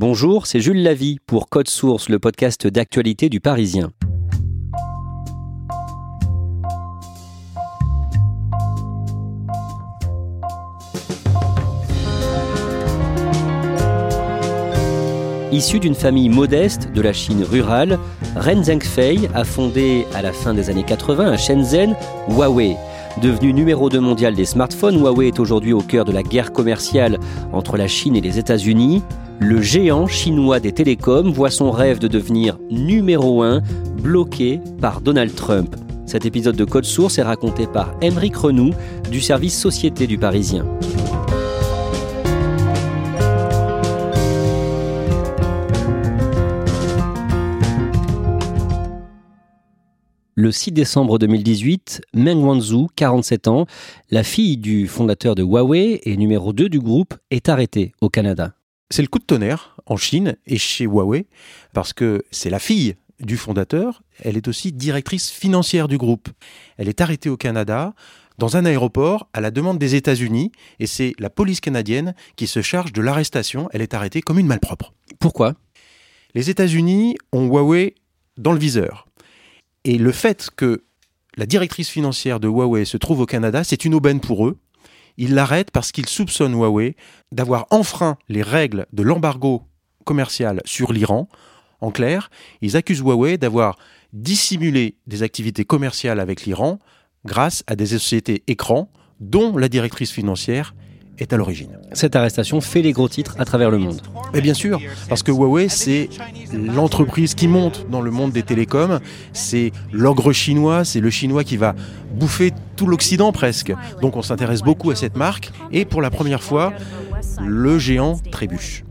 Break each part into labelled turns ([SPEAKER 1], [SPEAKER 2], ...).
[SPEAKER 1] Bonjour, c'est Jules Lavie pour Code Source, le podcast d'actualité du Parisien. Issu d'une famille modeste de la Chine rurale, Ren Zhengfei a fondé à la fin des années 80 à Shenzhen Huawei. Devenu numéro 2 mondial des smartphones, Huawei est aujourd'hui au cœur de la guerre commerciale entre la Chine et les États-Unis. Le géant chinois des télécoms voit son rêve de devenir numéro 1 bloqué par Donald Trump. Cet épisode de Code Source est raconté par Émeric Renou du service Société du Parisien. Le 6 décembre 2018, Meng Wanzhou, 47 ans, la fille du fondateur de Huawei et numéro 2 du groupe, est arrêtée au Canada.
[SPEAKER 2] C'est le coup de tonnerre en Chine et chez Huawei, parce que c'est la fille du fondateur, elle est aussi directrice financière du groupe. Elle est arrêtée au Canada dans un aéroport à la demande des États-Unis et c'est la police canadienne qui se charge de l'arrestation. Elle est arrêtée comme une malpropre.
[SPEAKER 1] Pourquoi?
[SPEAKER 2] Les États-Unis ont Huawei dans le viseur. Et le fait que la directrice financière de Huawei se trouve au Canada, c'est une aubaine pour eux. Ils l'arrêtent parce qu'ils soupçonnent Huawei d'avoir enfreint les règles de l'embargo commercial sur l'Iran. En clair, ils accusent Huawei d'avoir dissimulé des activités commerciales avec l'Iran grâce à des sociétés écrans dont la directrice financière est à l'origine.
[SPEAKER 1] Cette arrestation fait les gros titres à travers le monde.
[SPEAKER 2] Et bien sûr, parce que Huawei, c'est l'entreprise qui monte dans le monde des télécoms, c'est l'ogre chinois, c'est le chinois qui va bouffer tout l'Occident presque. Donc on s'intéresse beaucoup à cette marque, et pour la première fois, le géant trébuche.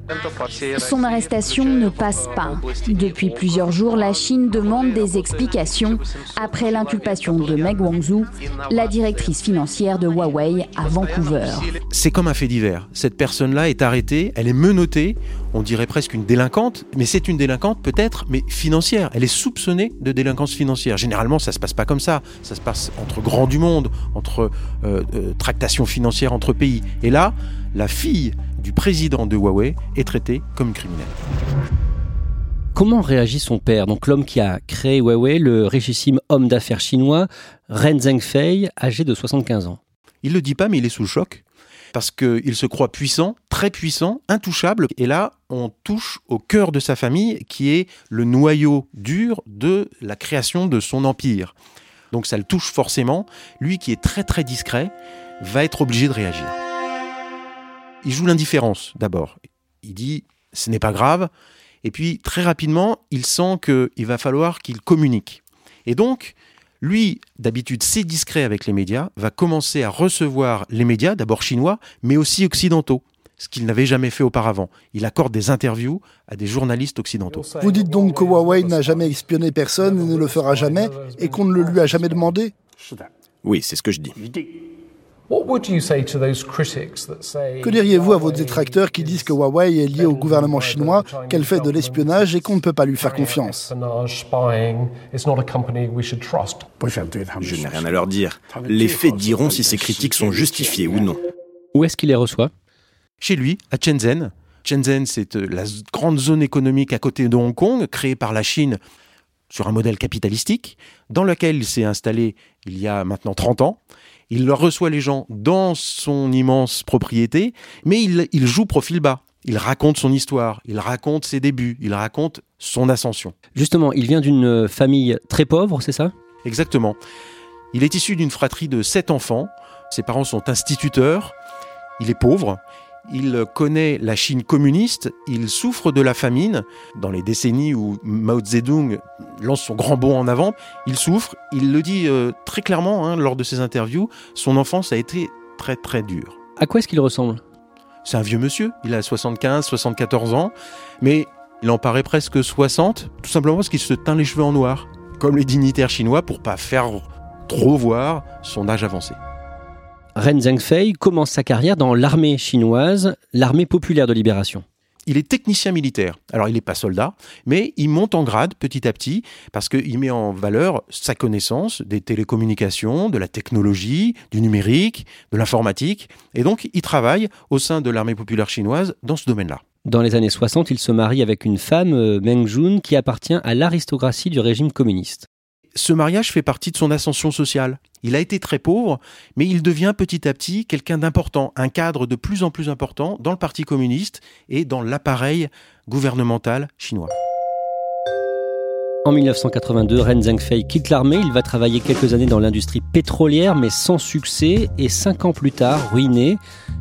[SPEAKER 3] Son arrestation ne passe pas. Depuis plusieurs jours, la Chine demande des explications après l'inculpation de Meg Wanzhou, la directrice financière de Huawei à Vancouver.
[SPEAKER 2] C'est comme un fait divers. Cette personne-là est arrêtée, elle est menottée, on dirait presque une délinquante, mais c'est une délinquante peut-être, mais financière. Elle est soupçonnée de délinquance financière. Généralement, ça se passe pas comme ça. Ça se passe entre grands du monde, entre euh, euh, tractations financières entre pays. Et là, la fille du président de Huawei est traitée comme une criminelle.
[SPEAKER 1] Comment réagit son père, donc l'homme qui a créé Huawei, le richissime homme d'affaires chinois, Ren Zhengfei, âgé de 75 ans?
[SPEAKER 2] Il ne le dit pas, mais il est sous le choc parce qu'il se croit puissant, très puissant, intouchable. Et là, on touche au cœur de sa famille, qui est le noyau dur de la création de son empire. Donc ça le touche forcément. Lui qui est très très discret, va être obligé de réagir. Il joue l'indifférence d'abord. Il dit ce n'est pas grave. Et puis très rapidement, il sent qu'il va falloir qu'il communique. Et donc, lui, d'habitude, c'est discret avec les médias, va commencer à recevoir les médias, d'abord chinois, mais aussi occidentaux, ce qu'il n'avait jamais fait auparavant. Il accorde des interviews à des journalistes occidentaux.
[SPEAKER 4] Vous dites donc que Huawei n'a jamais espionné personne et ne le fera jamais, et qu'on ne le lui a jamais demandé?
[SPEAKER 5] Oui, c'est ce que je dis.
[SPEAKER 4] Que diriez-vous à vos détracteurs qui disent que Huawei est lié au gouvernement chinois, qu'elle fait de l'espionnage et qu'on ne peut pas lui faire confiance?
[SPEAKER 5] Je n'ai rien à leur dire. Les faits diront si ces critiques sont justifiées ou non.
[SPEAKER 1] Où est-ce qu'il les reçoit?
[SPEAKER 2] Chez lui, à Shenzhen. Shenzhen, c'est euh, la grande zone économique à côté de Hong Kong, créée par la Chine sur un modèle capitalistique, dans lequel il s'est installé il y a maintenant 30 ans. Il reçoit les gens dans son immense propriété, mais il, joue profil bas. Il raconte son histoire, il raconte ses débuts, il raconte son ascension.
[SPEAKER 1] Justement, il vient d'une famille très pauvre, c'est ça?
[SPEAKER 2] Exactement. Il est issu d'une fratrie de sept enfants. Ses parents sont instituteurs. Il est pauvre il connaît la Chine communiste, il souffre de la famine dans les décennies où Mao Zedong lance son grand bond en avant. Il souffre, il le dit euh, très clairement hein, lors de ses interviews, son enfance a été très très dure.
[SPEAKER 1] À quoi est-ce qu'il ressemble?
[SPEAKER 2] C'est un vieux monsieur, il a 75, 74 ans, mais il en paraît presque 60, tout simplement parce qu'il se teint les cheveux en noir, comme les dignitaires chinois, pour pas faire trop voir son âge avancé.
[SPEAKER 1] Ren Zhengfei commence sa carrière dans l'armée chinoise, l'armée populaire de libération.
[SPEAKER 2] Il est technicien militaire. Alors, il n'est pas soldat, mais il monte en grade petit à petit parce qu'il met en valeur sa connaissance des télécommunications, de la technologie, du numérique, de l'informatique. Et donc, il travaille au sein de l'armée populaire chinoise dans ce domaine-là.
[SPEAKER 1] Dans les années 60, il se marie avec une femme, euh, Meng Jun, qui appartient à l'aristocratie du régime communiste
[SPEAKER 2] ce mariage fait partie de son ascension sociale. Il a été très pauvre, mais il devient petit à petit quelqu'un d'important, un cadre de plus en plus important dans le Parti communiste et dans l'appareil gouvernemental chinois.
[SPEAKER 1] En 1982, Ren Zhengfei quitte l'armée, il va travailler quelques années dans l'industrie pétrolière, mais sans succès, et cinq ans plus tard, ruiné,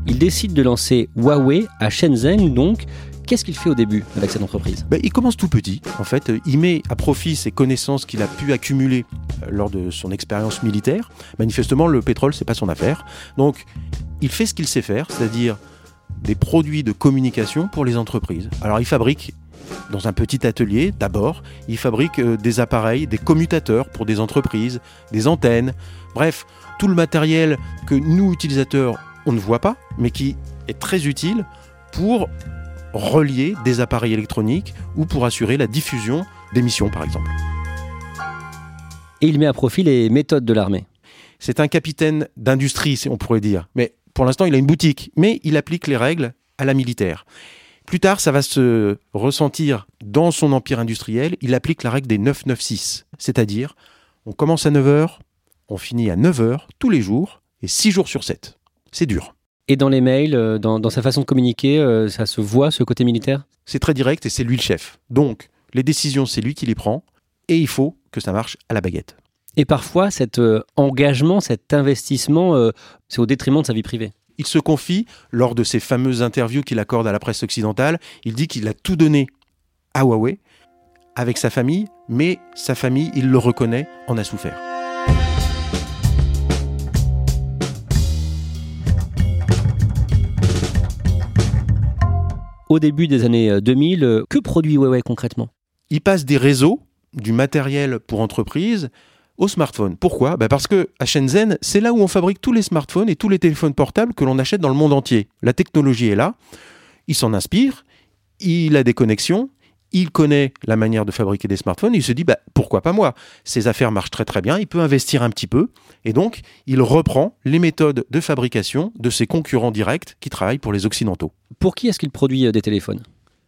[SPEAKER 1] il décide de lancer Huawei à Shenzhen, donc Qu'est-ce qu'il fait au début avec cette entreprise
[SPEAKER 2] ben, Il commence tout petit. En fait, il met à profit ses connaissances qu'il a pu accumuler euh, lors de son expérience militaire. Manifestement, le pétrole, c'est pas son affaire. Donc, il fait ce qu'il sait faire, c'est-à-dire des produits de communication pour les entreprises. Alors, il fabrique dans un petit atelier, d'abord, il fabrique euh, des appareils, des commutateurs pour des entreprises, des antennes, bref, tout le matériel que nous, utilisateurs, on ne voit pas, mais qui est très utile pour relier des appareils électroniques ou pour assurer la diffusion d'émissions par exemple.
[SPEAKER 1] Et il met à profit les méthodes de l'armée.
[SPEAKER 2] C'est un capitaine d'industrie, on pourrait dire. Mais pour l'instant, il a une boutique, mais il applique les règles à la militaire. Plus tard, ça va se ressentir dans son empire industriel. Il applique la règle des 996, c'est-à-dire on commence à 9h, on finit à 9h tous les jours et 6 jours sur 7. C'est dur.
[SPEAKER 1] Et dans les mails, euh, dans, sa façon de communiquer, euh, ça se voit ce côté militaire?
[SPEAKER 2] C'est très direct et c'est lui le chef. Donc, les décisions, c'est lui qui les prend et il faut que ça marche à la baguette.
[SPEAKER 1] Et parfois, cet euh, engagement, cet investissement, c'est au détriment de sa vie privée.
[SPEAKER 2] Il se confie, lors de ces fameuses interviews qu'il accorde à la presse occidentale, il dit qu'il a tout donné à Huawei, avec sa famille, mais sa famille, il le reconnaît, en a souffert.
[SPEAKER 1] Au début des années 2000. Euh, que produit Huawei concrètement?
[SPEAKER 2] Il passe des réseaux, du matériel pour entreprise, au smartphone. Pourquoi? Bah, Parce que à Shenzhen, c'est là où on fabrique tous les smartphones et tous les téléphones portables que l'on achète dans le monde entier. La technologie est là, il s'en inspire, il a des connexions, il connaît la manière de fabriquer des smartphones, il se dit bah, pourquoi pas moi? Ces affaires marchent très très bien, il peut investir un petit peu, et donc il reprend les méthodes de fabrication de ses concurrents directs qui travaillent pour les Occidentaux.
[SPEAKER 1] Pour qui est-ce qu'il produit euh, des téléphones?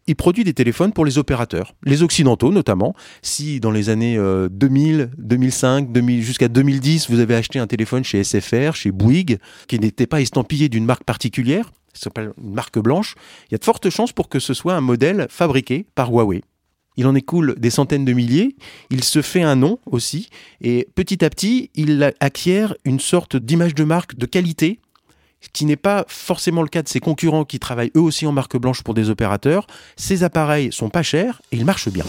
[SPEAKER 2] Il produit des téléphones pour les opérateurs, les occidentaux notamment. Si dans les années 2000, 2005, 2000, jusqu'à 2010, vous avez acheté un téléphone chez SFR, chez Bouygues, qui n'était pas estampillé d'une marque particulière, ça s'appelle une marque blanche, il y a de fortes chances pour que ce soit un modèle fabriqué par Huawei. Il en écoule des centaines de milliers, il se fait un nom aussi, et petit à petit, il acquiert une sorte d'image de marque de qualité, ce qui n'est pas forcément le cas de ses concurrents qui travaillent eux aussi en marque blanche pour des opérateurs. Ces appareils sont pas chers et ils marchent bien.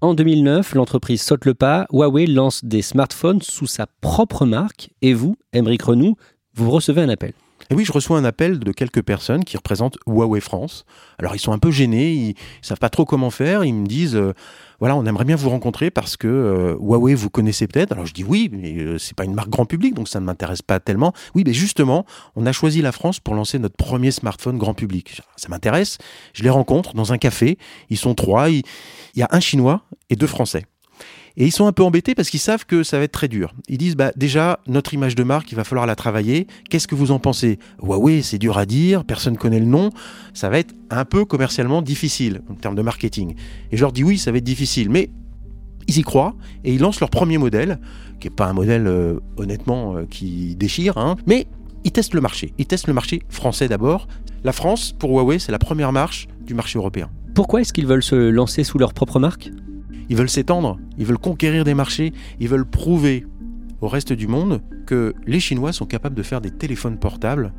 [SPEAKER 1] En 2009, l'entreprise saute le pas, Huawei lance des smartphones sous sa propre marque, et vous, Émeric Renou, vous recevez un appel.
[SPEAKER 2] Et oui, je reçois un appel de quelques personnes qui représentent Huawei France. Alors ils sont un peu gênés, ils, savent pas trop comment faire. Ils me disent, euh, voilà, on aimerait bien vous rencontrer parce que euh, Huawei vous connaissez peut-être. Alors je dis oui, mais euh, c'est pas une marque grand public, donc ça ne m'intéresse pas tellement. Oui, mais justement, on a choisi la France pour lancer notre premier smartphone grand public. Ça m'intéresse. Je les rencontre dans un café. Ils sont trois. il y a un Chinois et deux Français. Et ils sont un peu embêtés parce qu'ils savent que ça va être très dur. Ils disent bah déjà notre image de marque, il va falloir la travailler. Qu'est-ce que vous en pensez? Huawei, c'est dur à dire, personne connaît le nom. Ça va être un peu commercialement difficile en termes de marketing. Et je leur dis oui, ça va être difficile, mais ils y croient et ils lancent leur premier modèle, qui n'est pas un modèle euh, honnêtement euh, qui déchire, hein, mais ils testent le marché. Ils testent le marché français d'abord. La France, pour Huawei, c'est la première marche du marché européen.
[SPEAKER 1] Pourquoi est-ce qu'ils veulent se lancer sous leur propre marque?
[SPEAKER 2] Ils veulent s'étendre, ils veulent conquérir des marchés, ils veulent prouver au reste du monde que les Chinois sont capables de faire des téléphones portables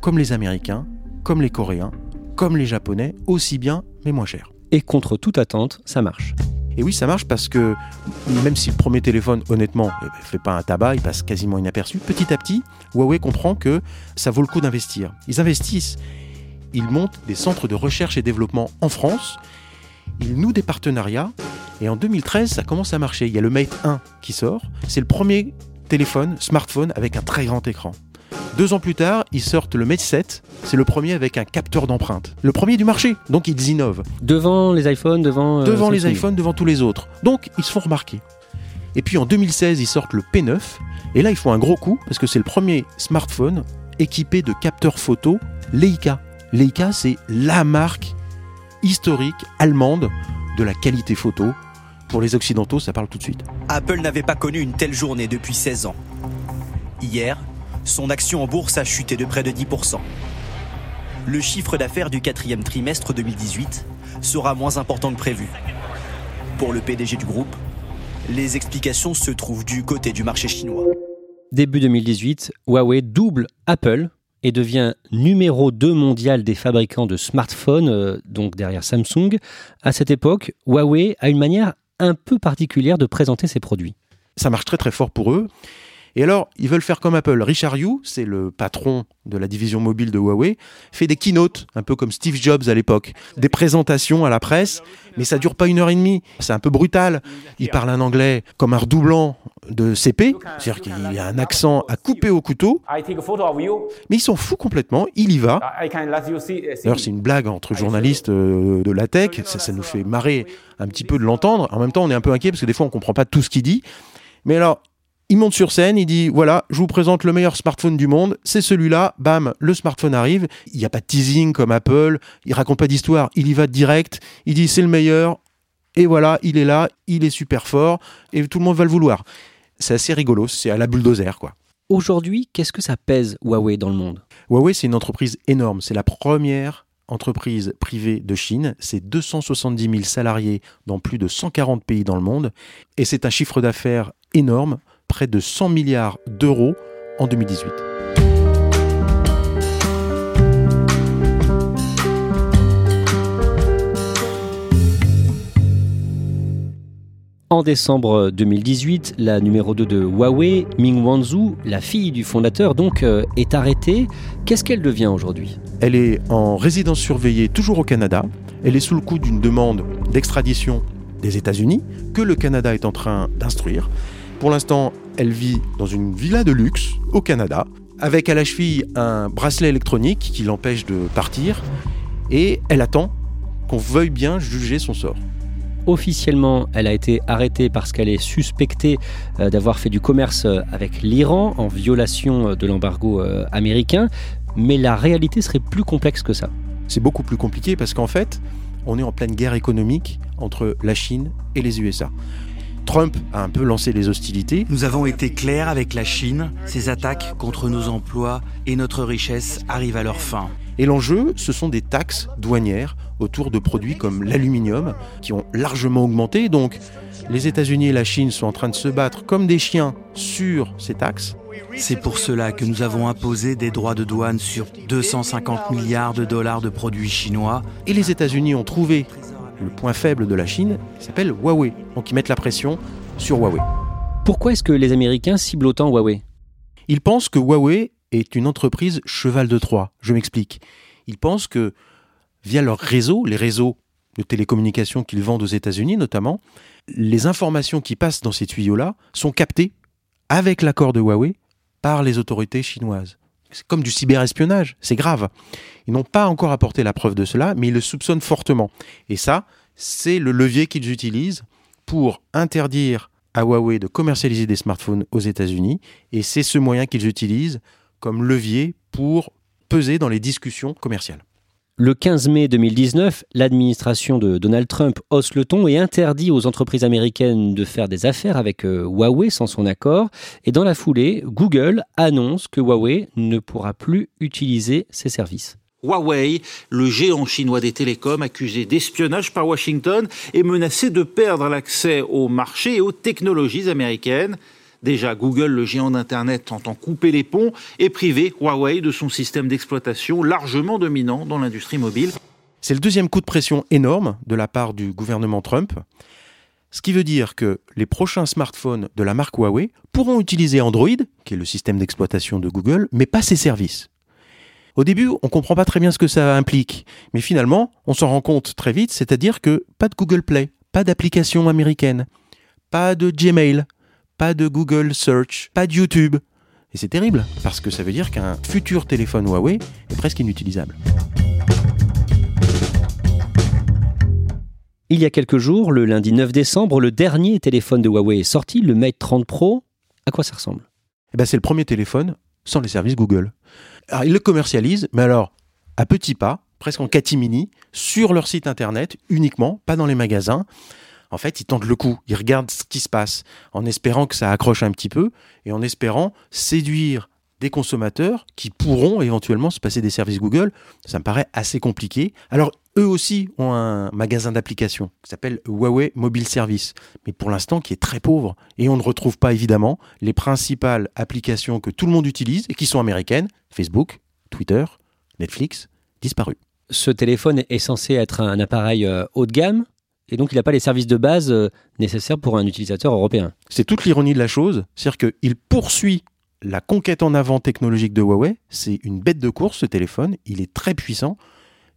[SPEAKER 2] comme les Américains, comme les Coréens, comme les Japonais, aussi bien mais moins cher.
[SPEAKER 1] Et contre toute attente, ça marche.
[SPEAKER 2] Et oui, ça marche parce que même si le premier téléphone, honnêtement, ne fait pas un tabac, il passe quasiment inaperçu, petit à petit, Huawei comprend que ça vaut le coup d'investir. Ils investissent ils montent des centres de recherche et développement en France. Ils nouent des partenariats. Et en 2013, ça commence à marcher. Il y a le Mate 1 qui sort. C'est le premier téléphone, smartphone avec un très grand écran. Deux ans plus tard, ils sortent le Mate 7. C'est le premier avec un capteur d'empreinte. Le premier du marché. Donc ils innovent.
[SPEAKER 1] Devant les iPhones, devant.
[SPEAKER 2] Euh, devant les iPhones, devant tous les autres. Donc ils se font remarquer. Et puis en 2016, ils sortent le P9. Et là, ils font un gros coup parce que c'est le premier smartphone équipé de capteurs photo Leica. Leica, c'est la marque historique allemande de la qualité photo. Pour les Occidentaux, ça parle tout de suite.
[SPEAKER 6] Apple n'avait pas connu une telle journée depuis 16 ans. Hier, son action en bourse a chuté de près de 10%. Le chiffre d'affaires du quatrième trimestre 2018 sera moins important que prévu. Pour le PDG du groupe, les explications se trouvent du côté du marché chinois.
[SPEAKER 1] Début 2018, Huawei double Apple et devient numéro 2 mondial des fabricants de smartphones, euh, donc derrière Samsung. À cette époque, Huawei a une manière un peu particulière de présenter ses produits.
[SPEAKER 2] Ça marche très très fort pour eux. Et alors, ils veulent faire comme Apple. Richard Yu, c'est le patron de la division mobile de Huawei, fait des keynotes, un peu comme Steve Jobs à l'époque. Des présentations à la presse, mais ça dure pas une heure et demie. C'est un peu brutal. Il parle un anglais comme un redoublant de CP, c'est-à-dire qu'il a un accent à couper au couteau. Mais il s'en fout complètement, il y va. D'ailleurs, c'est une blague entre journalistes euh, de la tech, ça, ça nous fait marrer un petit peu de l'entendre. En même temps, on est un peu inquiet parce que des fois, on comprend pas tout ce qu'il dit. Mais alors, il monte sur scène, il dit voilà, je vous présente le meilleur smartphone du monde, c'est celui-là, bam, le smartphone arrive. Il n'y a pas de teasing comme Apple, il raconte pas d'histoire, il y va direct, il dit c'est le meilleur, et voilà, il est là, il est super fort, et tout le monde va le vouloir. C'est assez rigolo, c'est à la bulldozer quoi.
[SPEAKER 1] Aujourd'hui, qu'est-ce que ça pèse Huawei dans le monde?
[SPEAKER 2] Huawei, c'est une entreprise énorme, c'est la première entreprise privée de Chine, c'est 270 000 salariés dans plus de 140 pays dans le monde, et c'est un chiffre d'affaires énorme près de 100 milliards d'euros en 2018.
[SPEAKER 1] En décembre 2018, la numéro 2 de Huawei, Ming Wanzhou, la fille du fondateur, donc, euh, est arrêtée. Qu'est-ce qu'elle devient aujourd'hui?
[SPEAKER 2] Elle est en résidence surveillée toujours au Canada. Elle est sous le coup d'une demande d'extradition des États-Unis que le Canada est en train d'instruire. Pour l'instant, elle vit dans une villa de luxe au Canada, avec à la cheville un bracelet électronique qui l'empêche de partir, et elle attend qu'on veuille bien juger son sort.
[SPEAKER 1] Officiellement, elle a été arrêtée parce qu'elle est suspectée euh, d'avoir fait du commerce euh, avec l'Iran en violation euh, de l'embargo américain, mais la réalité serait plus complexe que ça.
[SPEAKER 2] C'est beaucoup plus compliqué parce qu'en fait, on est en pleine guerre économique entre la Chine et les USA. Trump a un peu lancé les hostilités.
[SPEAKER 6] Nous avons été clairs avec la Chine. Ces attaques contre nos emplois et notre richesse arrivent à leur fin.
[SPEAKER 2] Et l'enjeu, ce sont des taxes douanières autour de produits comme l'aluminium qui ont largement augmenté. Donc les États-Unis et la Chine sont en train de se battre comme des chiens sur ces taxes.
[SPEAKER 6] C'est pour cela que nous avons imposé des droits de douane sur 250 milliards de dollars de produits chinois.
[SPEAKER 2] Et les États-Unis ont trouvé le point faible de la Chine, s'appelle Huawei. Donc ils mettent la pression sur Huawei.
[SPEAKER 1] Pourquoi est-ce que les Américains ciblent autant Huawei?
[SPEAKER 2] Ils pensent que Huawei est une entreprise cheval de Troie. Je m'explique. Ils pensent que via leur réseau, les réseaux de télécommunications qu'ils vendent aux États-Unis notamment, les informations qui passent dans ces tuyaux-là sont captées avec l'accord de Huawei par les autorités chinoises. Comme du cyberespionnage, c'est grave. Ils n'ont pas encore apporté la preuve de cela, mais ils le soupçonnent fortement. Et ça, c'est le levier qu'ils utilisent pour interdire à Huawei de commercialiser des smartphones aux États-Unis. Et c'est ce moyen qu'ils utilisent comme levier pour peser dans les discussions commerciales.
[SPEAKER 1] Le 15 mai 2019, l'administration de Donald Trump hausse le ton et interdit aux entreprises américaines de faire des affaires avec euh, Huawei sans son accord. Et dans la foulée, Google annonce que Huawei ne pourra plus utiliser ses services.
[SPEAKER 7] Huawei, le géant chinois des télécoms accusé d'espionnage par Washington, est menacé de perdre l'accès au marché et aux technologies américaines. Déjà, Google, le géant d'Internet, entend couper les ponts et priver Huawei de son système d'exploitation largement dominant dans l'industrie mobile.
[SPEAKER 2] C'est le deuxième coup de pression énorme de la part du gouvernement Trump. Ce qui veut dire que les prochains smartphones de la marque Huawei pourront utiliser Android, qui est le système d'exploitation de Google, mais pas ses services. Au début, on comprend pas très bien ce que ça implique, mais finalement, on s'en rend compte très vite, c'est-à-dire que pas de Google Play, pas d'application américaine, pas de Gmail, pas de Google Search, pas de YouTube. Et c'est terrible, parce que ça veut dire qu'un futur téléphone Huawei est presque inutilisable.
[SPEAKER 1] Il y a quelques jours, le lundi 9 décembre, le dernier téléphone de Huawei est sorti, le Mate 30 Pro. À quoi ça ressemble?
[SPEAKER 2] Eh ben, C'est le premier téléphone sans les services Google. Alors, ils le commercialisent, mais alors, à petits pas, presque en catimini, sur leur site internet uniquement, pas dans les magasins. En fait, ils tentent le coup, ils regardent ce qui se passe, en espérant que ça accroche un petit peu, et en espérant séduire des consommateurs qui pourront éventuellement se passer des services Google. Ça me paraît assez compliqué. Alors, eux aussi ont un magasin d'applications qui s'appelle Huawei Mobile Service, mais pour l'instant qui est très pauvre. Et on ne retrouve pas évidemment les principales applications que tout le monde utilise et qui sont américaines, Facebook, Twitter, Netflix, disparues.
[SPEAKER 1] Ce téléphone est censé être un appareil euh, haut de gamme, et donc il n'a pas les services de base euh, nécessaires pour un utilisateur européen.
[SPEAKER 2] C'est toute l'ironie de la chose, c'est-à-dire qu'il poursuit la conquête en avant technologique de Huawei. C'est une bête de course ce téléphone, il est très puissant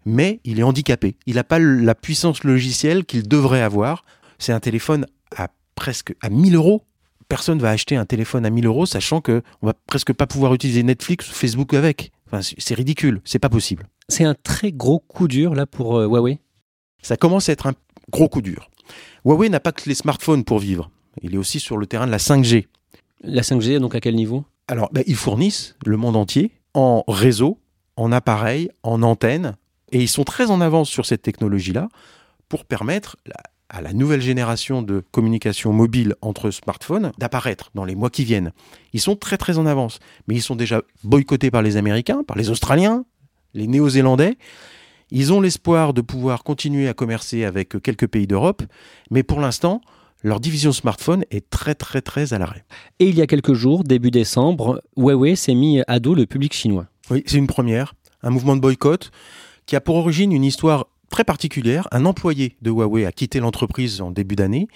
[SPEAKER 2] mais il est handicapé. Il n'a pas la puissance logicielle qu'il devrait avoir. C'est un téléphone à presque à 1000 euros. Personne va acheter un téléphone à 1000 euros, sachant que on va presque pas pouvoir utiliser Netflix ou Facebook avec. Enfin, c'est ridicule, c'est pas possible.
[SPEAKER 1] C'est un très gros coup dur là pour euh, Huawei.
[SPEAKER 2] Ça commence à être un gros coup dur. Huawei n'a pas que les smartphones pour vivre. Il est aussi sur le terrain de la 5G.
[SPEAKER 1] La 5G, donc à quel niveau?
[SPEAKER 2] Alors, ben, ils fournissent le monde entier en réseau, en appareils, en antennes, et ils sont très en avance sur cette technologie-là pour permettre à la nouvelle génération de communication mobile entre smartphones d'apparaître dans les mois qui viennent. Ils sont très très en avance, mais ils sont déjà boycottés par les Américains, par les Australiens, les Néo-Zélandais. Ils ont l'espoir de pouvoir continuer à commercer avec quelques pays d'Europe, mais pour l'instant, leur division smartphone est très très très à l'arrêt.
[SPEAKER 1] Et il y a quelques jours, début décembre, Huawei s'est mis à dos le public chinois.
[SPEAKER 2] Oui, c'est une première, un mouvement de boycott qui a pour origine une histoire très particulière. Un employé de Huawei a quitté l'entreprise en début d'année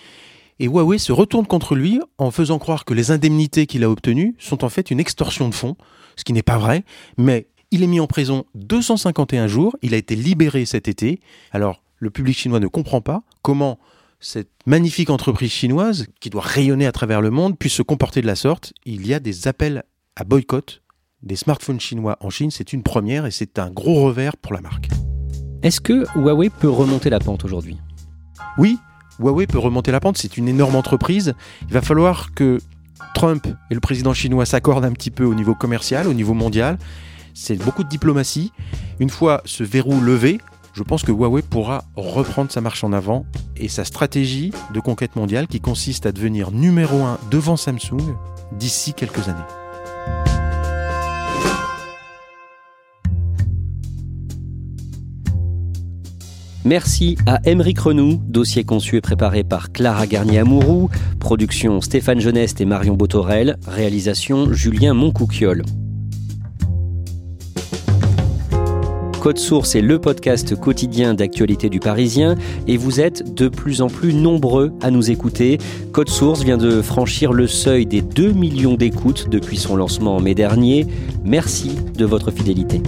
[SPEAKER 2] et Huawei se retourne contre lui en faisant croire que les indemnités qu'il a obtenues sont en fait une extorsion de fonds, ce qui n'est pas vrai, mais il est mis en prison 251 jours, il a été libéré cet été. Alors, le public chinois ne comprend pas comment cette magnifique entreprise chinoise, qui doit rayonner à travers le monde, puisse se comporter de la sorte. Il y a des appels à boycott des smartphones chinois en Chine, c'est une première et c'est un gros revers pour la marque.
[SPEAKER 1] Est-ce que Huawei peut remonter la pente aujourd'hui?
[SPEAKER 2] Oui, Huawei peut remonter la pente, c'est une énorme entreprise. Il va falloir que Trump et le président chinois s'accordent un petit peu au niveau commercial, au niveau mondial. C'est beaucoup de diplomatie. Une fois ce verrou levé, je pense que Huawei pourra reprendre sa marche en avant et sa stratégie de conquête mondiale qui consiste à devenir numéro un devant Samsung d'ici quelques années.
[SPEAKER 1] Merci à Émeric Renou, dossier conçu et préparé par Clara Garnier-Amouroux, production Stéphane Geneste et Marion Botorel, réalisation Julien Moncouquiole. Code Source est le podcast quotidien d'actualité du Parisien et vous êtes de plus en plus nombreux à nous écouter. Code Source vient de franchir le seuil des 2 millions d'écoutes depuis son lancement en mai dernier. Merci de votre fidélité.